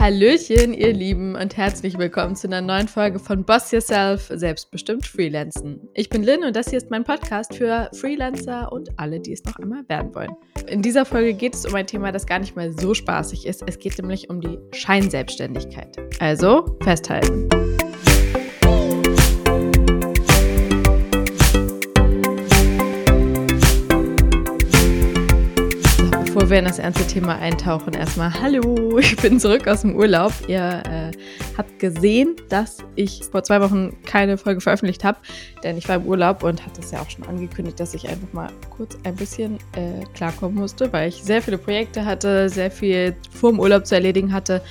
Hallöchen, ihr Lieben, und herzlich willkommen zu einer neuen Folge von Boss Yourself, selbstbestimmt Freelancen. Ich bin Lynn und das hier ist mein Podcast für Freelancer und alle, die es noch einmal werden wollen. In dieser Folge geht es um ein Thema, das gar nicht mal so spaßig ist. Es geht nämlich um die Scheinselbstständigkeit. Also festhalten. Bevor wir in das ernste Thema eintauchen, erstmal Hallo, ich bin zurück aus dem Urlaub. Ihr äh, habt gesehen, dass ich vor zwei Wochen keine Folge veröffentlicht habe, denn ich war im Urlaub und hatte es ja auch schon angekündigt, dass ich einfach mal kurz ein bisschen äh, klarkommen musste, weil ich sehr viele Projekte hatte, sehr viel vor dem Urlaub zu erledigen hatte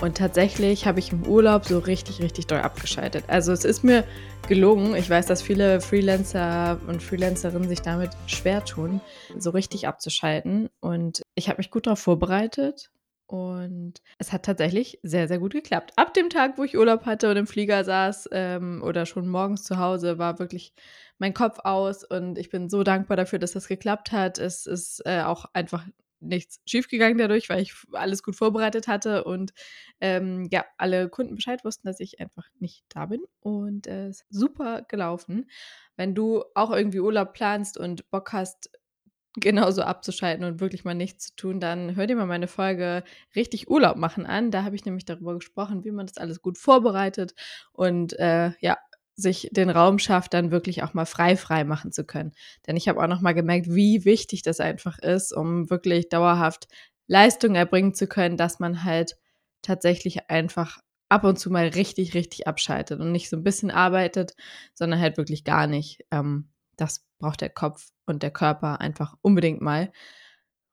und tatsächlich habe ich im Urlaub so richtig, richtig doll abgeschaltet. Also es ist mir gelungen. Ich weiß, dass viele Freelancer und Freelancerinnen sich damit schwer tun, so richtig abzuschalten. Und ich habe mich gut darauf vorbereitet. Und es hat tatsächlich sehr, sehr gut geklappt. Ab dem Tag, wo ich Urlaub hatte und im Flieger saß ähm, oder schon morgens zu Hause, war wirklich mein Kopf aus. Und ich bin so dankbar dafür, dass das geklappt hat. Es ist äh, auch einfach nichts schiefgegangen dadurch, weil ich alles gut vorbereitet hatte und ähm, ja, alle Kunden Bescheid wussten, dass ich einfach nicht da bin und es äh, super gelaufen. Wenn du auch irgendwie Urlaub planst und Bock hast, genauso abzuschalten und wirklich mal nichts zu tun, dann hör dir mal meine Folge richtig Urlaub machen an. Da habe ich nämlich darüber gesprochen, wie man das alles gut vorbereitet und äh, ja, sich den Raum schafft, dann wirklich auch mal frei frei machen zu können. Denn ich habe auch noch mal gemerkt, wie wichtig das einfach ist, um wirklich dauerhaft Leistung erbringen zu können, dass man halt tatsächlich einfach ab und zu mal richtig, richtig abschaltet und nicht so ein bisschen arbeitet, sondern halt wirklich gar nicht. Ähm, das braucht der Kopf und der Körper einfach unbedingt mal.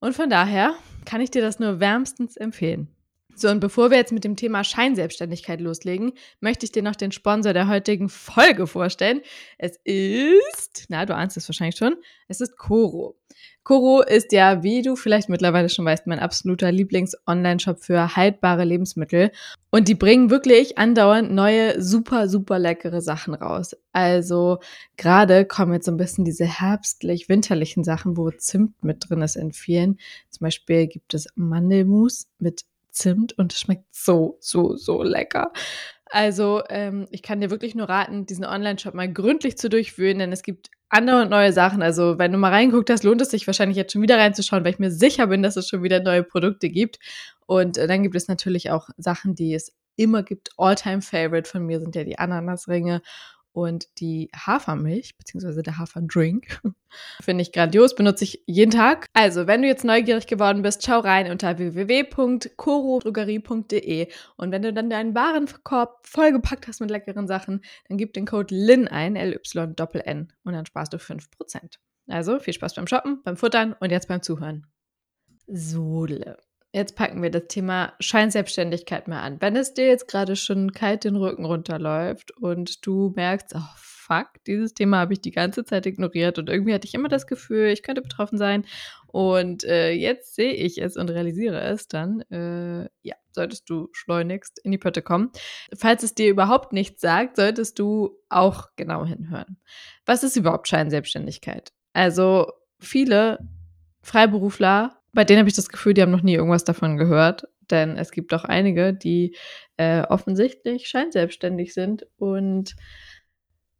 Und von daher kann ich dir das nur wärmstens empfehlen. So, und bevor wir jetzt mit dem Thema Scheinselbstständigkeit loslegen, möchte ich dir noch den Sponsor der heutigen Folge vorstellen. Es ist, na, du ahnst es wahrscheinlich schon, es ist Coro. Coro ist ja, wie du vielleicht mittlerweile schon weißt, mein absoluter Lieblings-Online-Shop für haltbare Lebensmittel. Und die bringen wirklich andauernd neue, super, super leckere Sachen raus. Also gerade kommen jetzt so ein bisschen diese herbstlich-winterlichen Sachen, wo Zimt mit drin ist in vielen. Zum Beispiel gibt es Mandelmus mit Zimt und es schmeckt so, so, so lecker. Also ähm, ich kann dir wirklich nur raten, diesen Online-Shop mal gründlich zu durchführen, denn es gibt andere und neue Sachen. Also wenn du mal reinguckt hast, lohnt es sich wahrscheinlich jetzt schon wieder reinzuschauen, weil ich mir sicher bin, dass es schon wieder neue Produkte gibt. Und äh, dann gibt es natürlich auch Sachen, die es immer gibt. All-Time-Favorite von mir sind ja die Ananasringe und die Hafermilch, beziehungsweise der Haferdrink, finde ich grandios, benutze ich jeden Tag. Also, wenn du jetzt neugierig geworden bist, schau rein unter www.corodrogerie.de und wenn du dann deinen Warenkorb vollgepackt hast mit leckeren Sachen, dann gib den Code LIN ein, L-Y-N-N und dann sparst du 5%. Also, viel Spaß beim Shoppen, beim Futtern und jetzt beim Zuhören. Sodle. Jetzt packen wir das Thema Scheinselbstständigkeit mal an. Wenn es dir jetzt gerade schon kalt den Rücken runterläuft und du merkst, oh fuck, dieses Thema habe ich die ganze Zeit ignoriert und irgendwie hatte ich immer das Gefühl, ich könnte betroffen sein und äh, jetzt sehe ich es und realisiere es, dann äh, ja, solltest du schleunigst in die Pötte kommen. Falls es dir überhaupt nichts sagt, solltest du auch genau hinhören. Was ist überhaupt Scheinselbstständigkeit? Also viele Freiberufler bei denen habe ich das Gefühl, die haben noch nie irgendwas davon gehört. Denn es gibt auch einige, die äh, offensichtlich scheinselbstständig sind und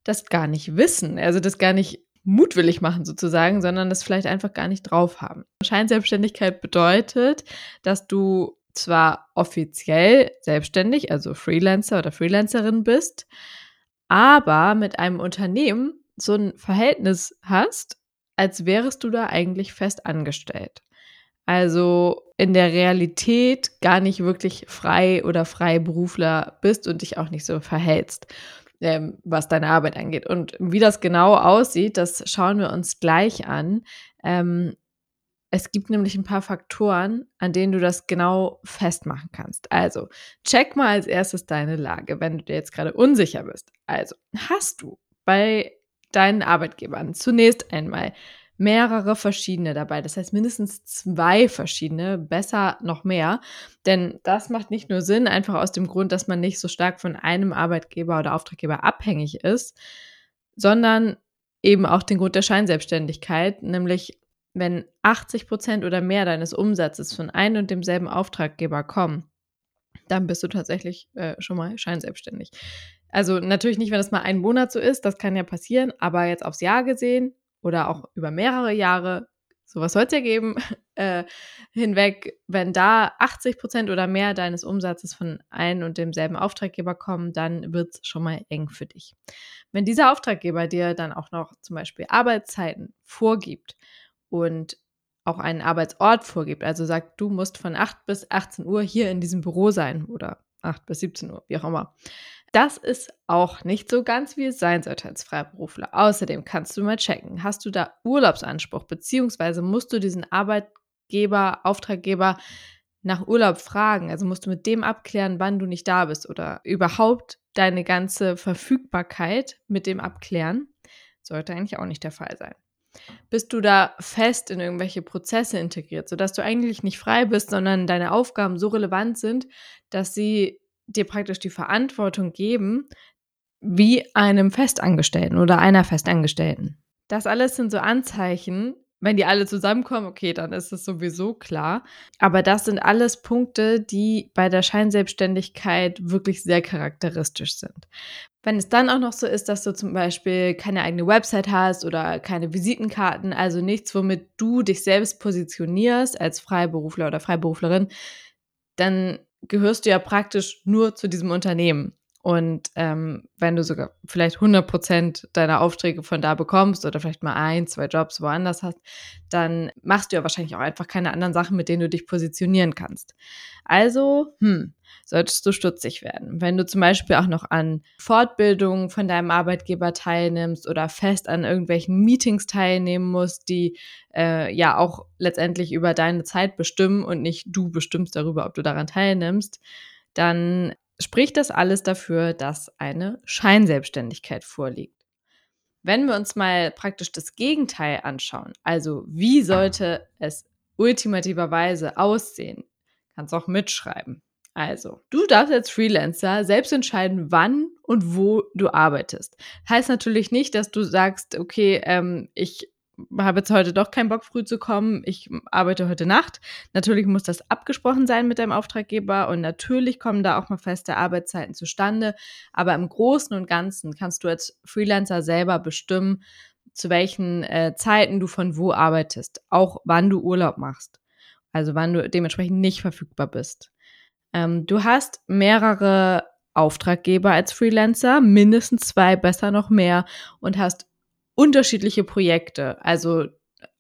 das gar nicht wissen. Also das gar nicht mutwillig machen sozusagen, sondern das vielleicht einfach gar nicht drauf haben. Scheinselbstständigkeit bedeutet, dass du zwar offiziell selbstständig, also Freelancer oder Freelancerin bist, aber mit einem Unternehmen so ein Verhältnis hast, als wärest du da eigentlich fest angestellt also in der Realität gar nicht wirklich frei oder Freiberufler bist und dich auch nicht so verhältst, ähm, was deine Arbeit angeht. Und wie das genau aussieht, das schauen wir uns gleich an. Ähm, es gibt nämlich ein paar Faktoren, an denen du das genau festmachen kannst. Also, check mal als erstes deine Lage, wenn du dir jetzt gerade unsicher bist. Also, hast du bei deinen Arbeitgebern zunächst einmal mehrere verschiedene dabei. Das heißt mindestens zwei verschiedene, besser noch mehr. Denn das macht nicht nur Sinn, einfach aus dem Grund, dass man nicht so stark von einem Arbeitgeber oder Auftraggeber abhängig ist, sondern eben auch den Grund der Scheinselbstständigkeit, nämlich wenn 80 Prozent oder mehr deines Umsatzes von einem und demselben Auftraggeber kommen, dann bist du tatsächlich äh, schon mal scheinselbstständig. Also natürlich nicht, wenn das mal einen Monat so ist, das kann ja passieren, aber jetzt aufs Jahr gesehen oder auch über mehrere Jahre, sowas soll es ja geben, äh, hinweg, wenn da 80 Prozent oder mehr deines Umsatzes von einem und demselben Auftraggeber kommen, dann wird es schon mal eng für dich. Wenn dieser Auftraggeber dir dann auch noch zum Beispiel Arbeitszeiten vorgibt und auch einen Arbeitsort vorgibt, also sagt, du musst von 8 bis 18 Uhr hier in diesem Büro sein oder 8 bis 17 Uhr, wie auch immer. Das ist auch nicht so ganz, wie es sein sollte als Freiberufler. Außerdem kannst du mal checken, hast du da Urlaubsanspruch, beziehungsweise musst du diesen Arbeitgeber, Auftraggeber nach Urlaub fragen. Also musst du mit dem abklären, wann du nicht da bist oder überhaupt deine ganze Verfügbarkeit mit dem abklären. Sollte eigentlich auch nicht der Fall sein. Bist du da fest in irgendwelche Prozesse integriert, sodass du eigentlich nicht frei bist, sondern deine Aufgaben so relevant sind, dass sie dir praktisch die Verantwortung geben, wie einem Festangestellten oder einer Festangestellten. Das alles sind so Anzeichen, wenn die alle zusammenkommen, okay, dann ist es sowieso klar. Aber das sind alles Punkte, die bei der Scheinselbstständigkeit wirklich sehr charakteristisch sind. Wenn es dann auch noch so ist, dass du zum Beispiel keine eigene Website hast oder keine Visitenkarten, also nichts, womit du dich selbst positionierst als Freiberufler oder Freiberuflerin, dann gehörst du ja praktisch nur zu diesem Unternehmen. Und ähm, wenn du sogar vielleicht 100 Prozent deiner Aufträge von da bekommst oder vielleicht mal ein, zwei Jobs woanders hast, dann machst du ja wahrscheinlich auch einfach keine anderen Sachen, mit denen du dich positionieren kannst. Also, hm, solltest du stutzig werden. Wenn du zum Beispiel auch noch an Fortbildungen von deinem Arbeitgeber teilnimmst oder fest an irgendwelchen Meetings teilnehmen musst, die äh, ja auch letztendlich über deine Zeit bestimmen und nicht du bestimmst darüber, ob du daran teilnimmst, dann spricht das alles dafür, dass eine Scheinselbstständigkeit vorliegt. Wenn wir uns mal praktisch das Gegenteil anschauen, also wie sollte es ultimativerweise aussehen, kannst auch mitschreiben. Also, du darfst als Freelancer selbst entscheiden, wann und wo du arbeitest. Heißt natürlich nicht, dass du sagst, okay, ähm, ich habe jetzt heute doch keinen Bock, früh zu kommen. Ich arbeite heute Nacht. Natürlich muss das abgesprochen sein mit deinem Auftraggeber und natürlich kommen da auch mal feste Arbeitszeiten zustande. Aber im Großen und Ganzen kannst du als Freelancer selber bestimmen, zu welchen äh, Zeiten du von wo arbeitest, auch wann du Urlaub machst. Also wann du dementsprechend nicht verfügbar bist. Ähm, du hast mehrere Auftraggeber als Freelancer, mindestens zwei, besser noch mehr und hast unterschiedliche Projekte, also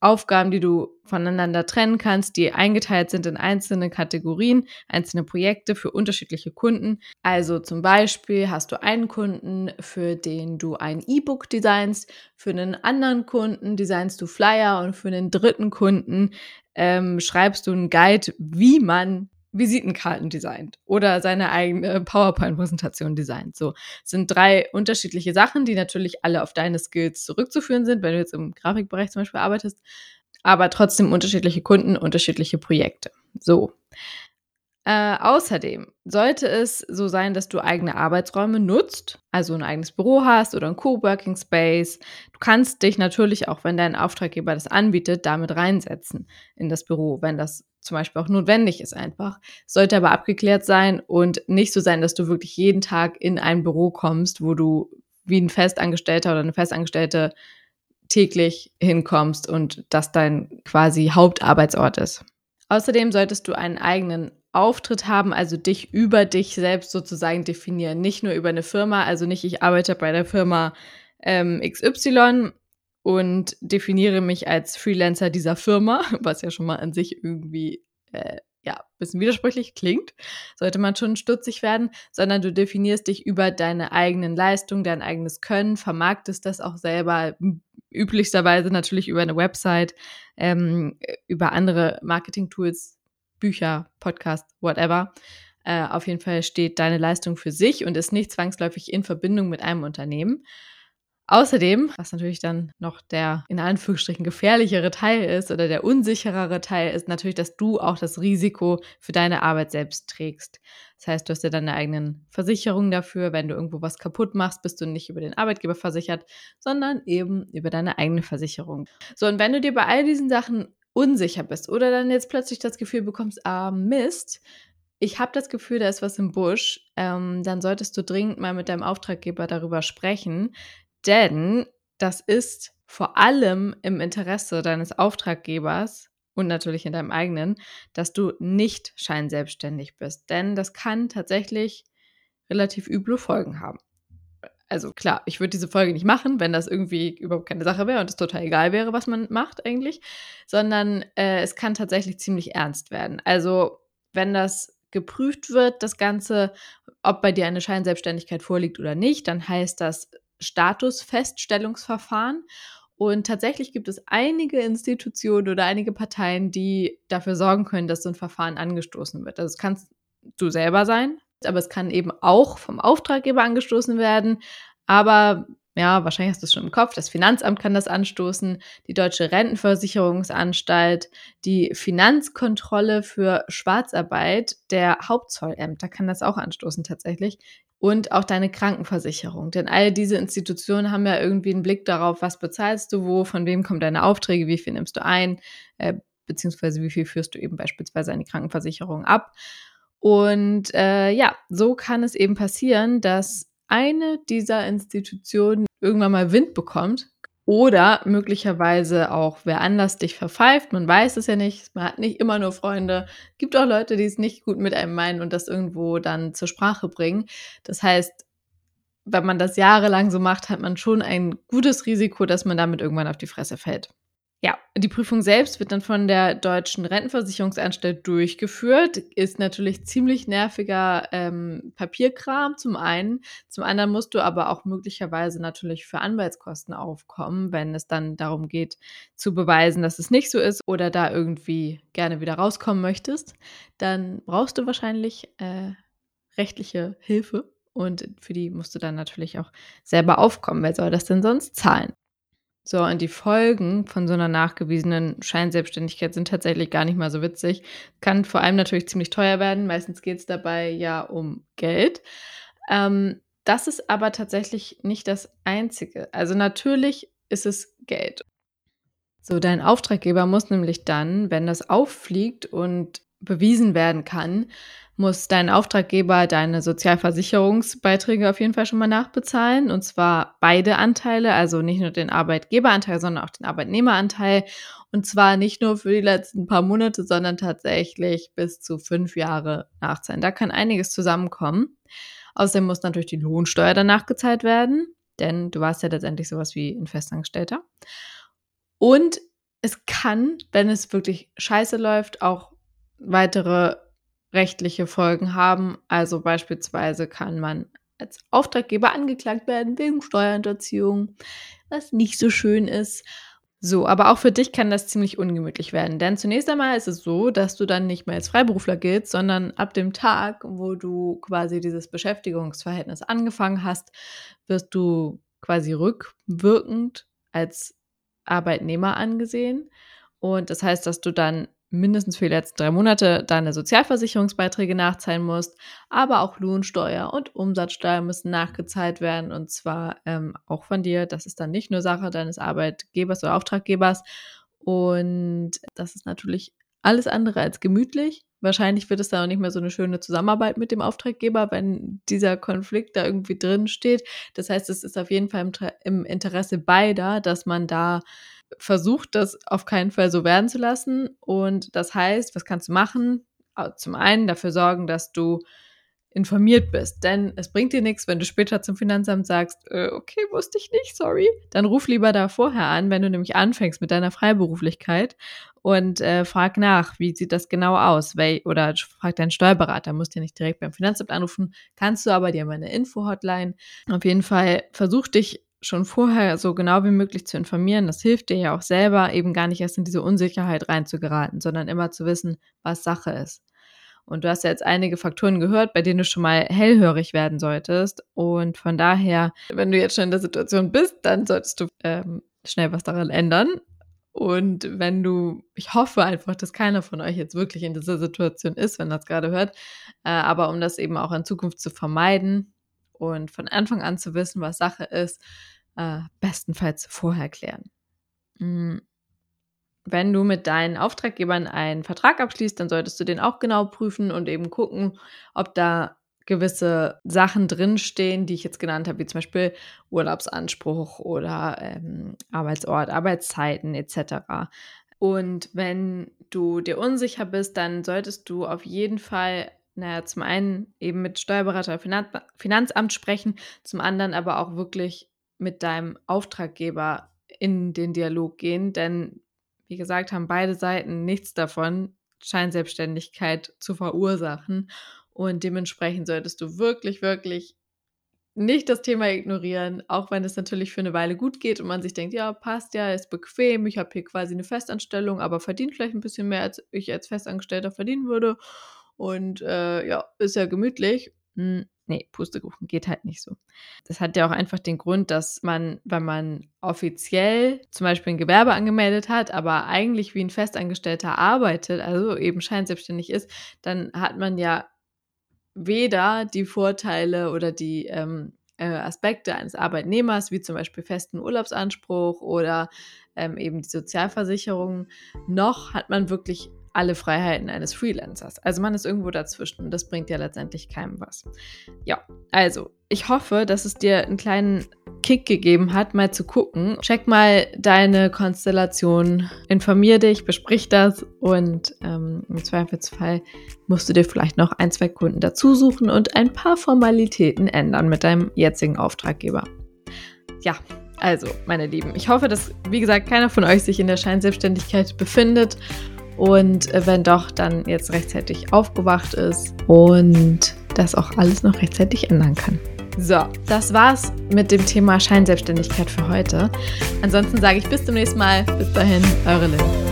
Aufgaben, die du voneinander trennen kannst, die eingeteilt sind in einzelne Kategorien, einzelne Projekte für unterschiedliche Kunden. Also zum Beispiel hast du einen Kunden, für den du ein E-Book designst, für einen anderen Kunden designst du Flyer und für einen dritten Kunden ähm, schreibst du einen Guide, wie man Visitenkarten designt oder seine eigene PowerPoint-Präsentation designt. So sind drei unterschiedliche Sachen, die natürlich alle auf deine Skills zurückzuführen sind, wenn du jetzt im Grafikbereich zum Beispiel arbeitest, aber trotzdem unterschiedliche Kunden, unterschiedliche Projekte. So. Äh, außerdem sollte es so sein, dass du eigene Arbeitsräume nutzt, also ein eigenes Büro hast oder ein Coworking Space. Du kannst dich natürlich auch, wenn dein Auftraggeber das anbietet, damit reinsetzen in das Büro, wenn das zum Beispiel auch notwendig ist einfach. Sollte aber abgeklärt sein und nicht so sein, dass du wirklich jeden Tag in ein Büro kommst, wo du wie ein Festangestellter oder eine Festangestellte täglich hinkommst und das dein quasi Hauptarbeitsort ist. Außerdem solltest du einen eigenen Auftritt haben, also dich über dich selbst sozusagen definieren. Nicht nur über eine Firma, also nicht ich arbeite bei der Firma ähm, XY und definiere mich als Freelancer dieser Firma, was ja schon mal an sich irgendwie äh, ja, ein bisschen widersprüchlich klingt, sollte man schon stutzig werden, sondern du definierst dich über deine eigenen Leistungen, dein eigenes Können, vermarktest das auch selber, üblichsterweise natürlich über eine Website, ähm, über andere Marketing-Tools, Bücher, Podcast, whatever. Äh, auf jeden Fall steht deine Leistung für sich und ist nicht zwangsläufig in Verbindung mit einem Unternehmen. Außerdem, was natürlich dann noch der in Anführungsstrichen gefährlichere Teil ist oder der unsicherere Teil ist natürlich, dass du auch das Risiko für deine Arbeit selbst trägst. Das heißt, du hast ja deine eigenen Versicherungen dafür. Wenn du irgendwo was kaputt machst, bist du nicht über den Arbeitgeber versichert, sondern eben über deine eigene Versicherung. So, und wenn du dir bei all diesen Sachen unsicher bist oder dann jetzt plötzlich das Gefühl bekommst, ah Mist, ich habe das Gefühl, da ist was im Busch, ähm, dann solltest du dringend mal mit deinem Auftraggeber darüber sprechen, denn das ist vor allem im Interesse deines Auftraggebers und natürlich in deinem eigenen, dass du nicht scheinselbstständig bist, denn das kann tatsächlich relativ üble Folgen haben. Also klar, ich würde diese Folge nicht machen, wenn das irgendwie überhaupt keine Sache wäre und es total egal wäre, was man macht eigentlich, sondern äh, es kann tatsächlich ziemlich ernst werden. Also wenn das geprüft wird, das Ganze, ob bei dir eine Scheinselbstständigkeit vorliegt oder nicht, dann heißt das Statusfeststellungsverfahren. Und tatsächlich gibt es einige Institutionen oder einige Parteien, die dafür sorgen können, dass so ein Verfahren angestoßen wird. Also es kannst du selber sein, aber es kann eben auch vom Auftraggeber angestoßen werden. Aber ja, wahrscheinlich hast du es schon im Kopf, das Finanzamt kann das anstoßen, die Deutsche Rentenversicherungsanstalt, die Finanzkontrolle für Schwarzarbeit der Hauptzollämter kann das auch anstoßen tatsächlich und auch deine Krankenversicherung. Denn all diese Institutionen haben ja irgendwie einen Blick darauf, was bezahlst du wo, von wem kommen deine Aufträge, wie viel nimmst du ein, äh, beziehungsweise wie viel führst du eben beispielsweise an die Krankenversicherung ab. Und äh, ja, so kann es eben passieren, dass eine dieser Institutionen irgendwann mal Wind bekommt oder möglicherweise auch wer anders dich verpfeift. Man weiß es ja nicht. Man hat nicht immer nur Freunde. Gibt auch Leute, die es nicht gut mit einem meinen und das irgendwo dann zur Sprache bringen. Das heißt, wenn man das jahrelang so macht, hat man schon ein gutes Risiko, dass man damit irgendwann auf die Fresse fällt. Ja, die Prüfung selbst wird dann von der Deutschen Rentenversicherungsanstalt durchgeführt. Ist natürlich ziemlich nerviger ähm, Papierkram zum einen. Zum anderen musst du aber auch möglicherweise natürlich für Anwaltskosten aufkommen, wenn es dann darum geht, zu beweisen, dass es nicht so ist oder da irgendwie gerne wieder rauskommen möchtest. Dann brauchst du wahrscheinlich äh, rechtliche Hilfe. Und für die musst du dann natürlich auch selber aufkommen. Wer soll das denn sonst zahlen? So, und die Folgen von so einer nachgewiesenen Scheinselbstständigkeit sind tatsächlich gar nicht mal so witzig. Kann vor allem natürlich ziemlich teuer werden. Meistens geht es dabei ja um Geld. Ähm, das ist aber tatsächlich nicht das Einzige. Also natürlich ist es Geld. So, dein Auftraggeber muss nämlich dann, wenn das auffliegt und bewiesen werden kann, muss dein Auftraggeber deine Sozialversicherungsbeiträge auf jeden Fall schon mal nachbezahlen. Und zwar beide Anteile, also nicht nur den Arbeitgeberanteil, sondern auch den Arbeitnehmeranteil. Und zwar nicht nur für die letzten paar Monate, sondern tatsächlich bis zu fünf Jahre nachzahlen. Da kann einiges zusammenkommen. Außerdem muss natürlich die Lohnsteuer danach gezahlt werden, denn du warst ja letztendlich sowas wie ein Festangestellter. Und es kann, wenn es wirklich scheiße läuft, auch weitere rechtliche Folgen haben. Also beispielsweise kann man als Auftraggeber angeklagt werden wegen Steuerhinterziehung, was nicht so schön ist. So, aber auch für dich kann das ziemlich ungemütlich werden. Denn zunächst einmal ist es so, dass du dann nicht mehr als Freiberufler giltst, sondern ab dem Tag, wo du quasi dieses Beschäftigungsverhältnis angefangen hast, wirst du quasi rückwirkend als Arbeitnehmer angesehen. Und das heißt, dass du dann mindestens für die letzten drei Monate deine Sozialversicherungsbeiträge nachzahlen musst, aber auch Lohnsteuer und Umsatzsteuer müssen nachgezahlt werden und zwar ähm, auch von dir. Das ist dann nicht nur Sache deines Arbeitgebers oder Auftraggebers und das ist natürlich alles andere als gemütlich. Wahrscheinlich wird es dann auch nicht mehr so eine schöne Zusammenarbeit mit dem Auftraggeber, wenn dieser Konflikt da irgendwie drin steht. Das heißt, es ist auf jeden Fall im, im Interesse beider, dass man da versucht, das auf keinen Fall so werden zu lassen. Und das heißt, was kannst du machen? Zum einen dafür sorgen, dass du informiert bist. Denn es bringt dir nichts, wenn du später zum Finanzamt sagst, äh, okay, wusste ich nicht, sorry. Dann ruf lieber da vorher an, wenn du nämlich anfängst mit deiner Freiberuflichkeit und äh, frag nach, wie sieht das genau aus? Wel oder frag deinen Steuerberater, musst dir nicht direkt beim Finanzamt anrufen, kannst du aber, dir mal eine Info-Hotline. Auf jeden Fall versuch dich schon vorher so genau wie möglich zu informieren. Das hilft dir ja auch selber, eben gar nicht erst in diese Unsicherheit reinzugeraten, sondern immer zu wissen, was Sache ist. Und du hast ja jetzt einige Faktoren gehört, bei denen du schon mal hellhörig werden solltest. Und von daher, wenn du jetzt schon in der Situation bist, dann solltest du ähm, schnell was daran ändern. Und wenn du, ich hoffe einfach, dass keiner von euch jetzt wirklich in dieser Situation ist, wenn das gerade hört. Äh, aber um das eben auch in Zukunft zu vermeiden und von Anfang an zu wissen, was Sache ist, äh, bestenfalls vorher klären. Mhm. wenn du mit deinen Auftraggebern einen Vertrag abschließt, dann solltest du den auch genau prüfen und eben gucken, ob da gewisse Sachen drinstehen, die ich jetzt genannt habe, wie zum Beispiel Urlaubsanspruch oder ähm, Arbeitsort, Arbeitszeiten etc. Und wenn du dir unsicher bist, dann solltest du auf jeden Fall, naja, zum einen eben mit Steuerberater oder Finanzamt sprechen, zum anderen aber auch wirklich mit deinem Auftraggeber in den Dialog gehen, denn wie gesagt, haben beide Seiten nichts davon, Scheinselbstständigkeit zu verursachen. Und dementsprechend solltest du wirklich, wirklich nicht das Thema ignorieren, auch wenn es natürlich für eine Weile gut geht und man sich denkt, ja, passt ja, ist bequem, ich habe hier quasi eine Festanstellung, aber verdient vielleicht ein bisschen mehr, als ich als Festangestellter verdienen würde. Und äh, ja, ist ja gemütlich. Hm, nee, Pustekuchen geht halt nicht so. Das hat ja auch einfach den Grund, dass man, wenn man offiziell zum Beispiel ein Gewerbe angemeldet hat, aber eigentlich wie ein Festangestellter arbeitet, also eben scheinselbstständig ist, dann hat man ja weder die Vorteile oder die ähm, äh, Aspekte eines Arbeitnehmers, wie zum Beispiel festen Urlaubsanspruch oder ähm, eben die Sozialversicherung, noch hat man wirklich alle Freiheiten eines Freelancers. Also man ist irgendwo dazwischen und das bringt ja letztendlich keinem was. Ja, also ich hoffe, dass es dir einen kleinen Kick gegeben hat, mal zu gucken. Check mal deine Konstellation, informier dich, besprich das und ähm, im Zweifelsfall musst du dir vielleicht noch ein, zwei Kunden dazu suchen und ein paar Formalitäten ändern mit deinem jetzigen Auftraggeber. Ja, also, meine Lieben, ich hoffe, dass, wie gesagt, keiner von euch sich in der Scheinselbstständigkeit befindet und äh, wenn doch, dann jetzt rechtzeitig aufgewacht ist und das auch alles noch rechtzeitig ändern kann. So, das war's mit dem Thema Scheinselbstständigkeit für heute. Ansonsten sage ich bis zum nächsten Mal. Bis dahin, eure Lynn.